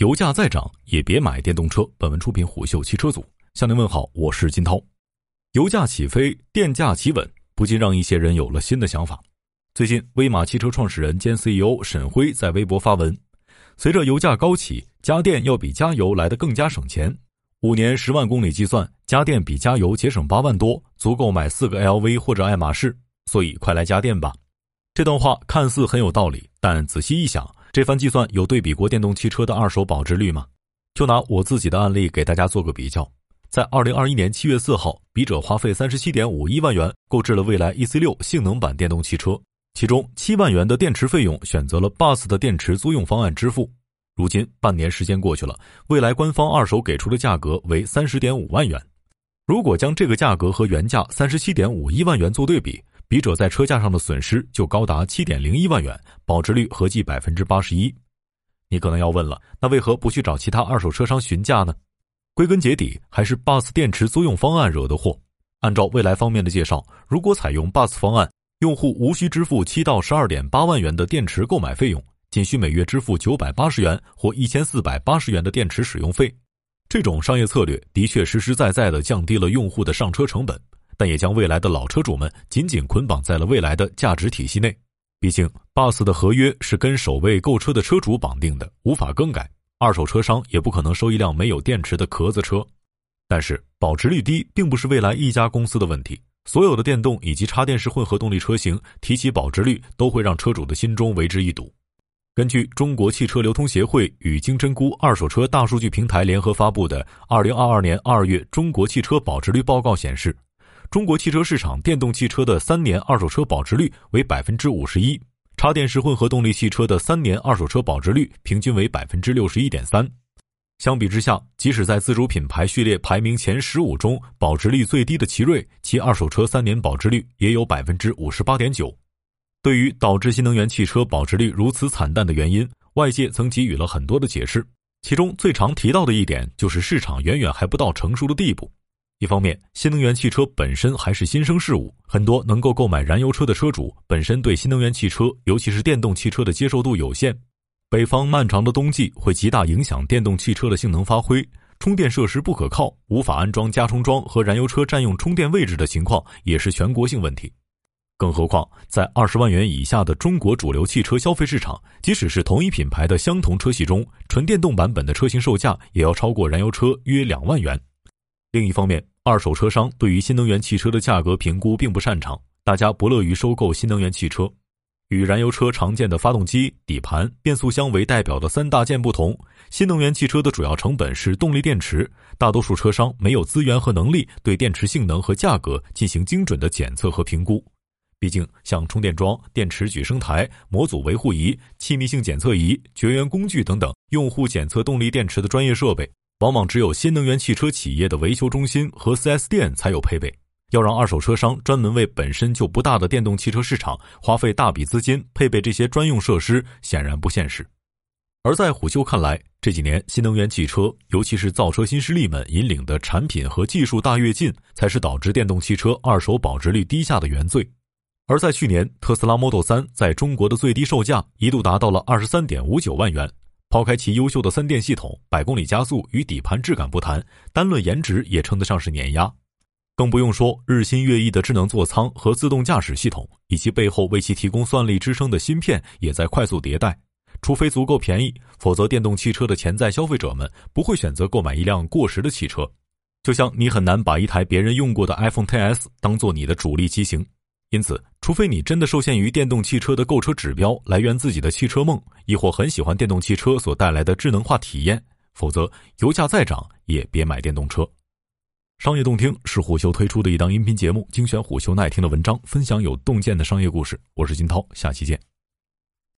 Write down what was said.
油价再涨也别买电动车。本文出品虎嗅汽车组向您问好，我是金涛。油价起飞，电价企稳，不禁让一些人有了新的想法。最近，威马汽车创始人兼 CEO 沈辉在微博发文：随着油价高起，家电要比加油来得更加省钱。五年十万公里计算，家电比加油节省八万多，足够买四个 LV 或者爱马仕。所以，快来家电吧。这段话看似很有道理，但仔细一想。这番计算有对比过电动汽车的二手保值率吗？就拿我自己的案例给大家做个比较。在二零二一年七月四号，笔者花费三十七点五一万元购置了蔚来 EC 六性能版电动汽车，其中七万元的电池费用选择了 BUS 的电池租用方案支付。如今半年时间过去了，蔚来官方二手给出的价格为三十点五万元。如果将这个价格和原价三十七点五一万元做对比，笔者在车价上的损失就高达七点零一万元，保值率合计百分之八十一。你可能要问了，那为何不去找其他二手车商询价呢？归根结底，还是 BUS 电池租用方案惹的祸。按照未来方面的介绍，如果采用 BUS 方案，用户无需支付七到十二点八万元的电池购买费用，仅需每月支付九百八十元或一千四百八十元的电池使用费。这种商业策略的确实实在在的降低了用户的上车成本。但也将未来的老车主们紧紧捆绑在了未来的价值体系内。毕竟，BUS 的合约是跟首位购车的车主绑定的，无法更改。二手车商也不可能收一辆没有电池的壳子车。但是，保值率低并不是未来一家公司的问题。所有的电动以及插电式混合动力车型提起保值率，都会让车主的心中为之一堵。根据中国汽车流通协会与金针菇二手车大数据平台联合发布的《二零二二年二月中国汽车保值率报告》显示。中国汽车市场电动汽车的三年二手车保值率为百分之五十一，插电式混合动力汽车的三年二手车保值率平均为百分之六十一点三。相比之下，即使在自主品牌序列排名前十五中保值率最低的奇瑞，其二手车三年保值率也有百分之五十八点九。对于导致新能源汽车保值率如此惨淡的原因，外界曾给予了很多的解释，其中最常提到的一点就是市场远远还不到成熟的地步。一方面，新能源汽车本身还是新生事物，很多能够购买燃油车的车主本身对新能源汽车，尤其是电动汽车的接受度有限。北方漫长的冬季会极大影响电动汽车的性能发挥，充电设施不可靠，无法安装加充桩和燃油车占用充电位置的情况也是全国性问题。更何况，在二十万元以下的中国主流汽车消费市场，即使是同一品牌的相同车系中，纯电动版本的车型售价也要超过燃油车约两万元。另一方面，二手车商对于新能源汽车的价格评估并不擅长，大家不乐于收购新能源汽车。与燃油车常见的发动机、底盘、变速箱为代表的三大件不同，新能源汽车的主要成本是动力电池。大多数车商没有资源和能力对电池性能和价格进行精准的检测和评估。毕竟，像充电桩、电池举升台、模组维护仪、气密性检测仪、绝缘工具等等，用户检测动力电池的专业设备。往往只有新能源汽车企业的维修中心和 4S 店才有配备。要让二手车商专门为本身就不大的电动汽车市场花费大笔资金配备这些专用设施，显然不现实。而在虎嗅看来，这几年新能源汽车，尤其是造车新势力们引领的产品和技术大跃进，才是导致电动汽车二手保值率低下的原罪。而在去年，特斯拉 Model 3在中国的最低售价一度达到了二十三点五九万元。抛开其优秀的三电系统、百公里加速与底盘质感不谈，单论颜值也称得上是碾压。更不用说日新月异的智能座舱和自动驾驶系统，以及背后为其提供算力支撑的芯片也在快速迭代。除非足够便宜，否则电动汽车的潜在消费者们不会选择购买一辆过时的汽车。就像你很难把一台别人用过的 iPhone XS 当做你的主力机型。因此，除非你真的受限于电动汽车的购车指标来源自己的汽车梦，亦或很喜欢电动汽车所带来的智能化体验，否则油价再涨也别买电动车。商业洞听是虎嗅推出的一档音频节目，精选虎嗅耐听的文章，分享有洞见的商业故事。我是金涛，下期见。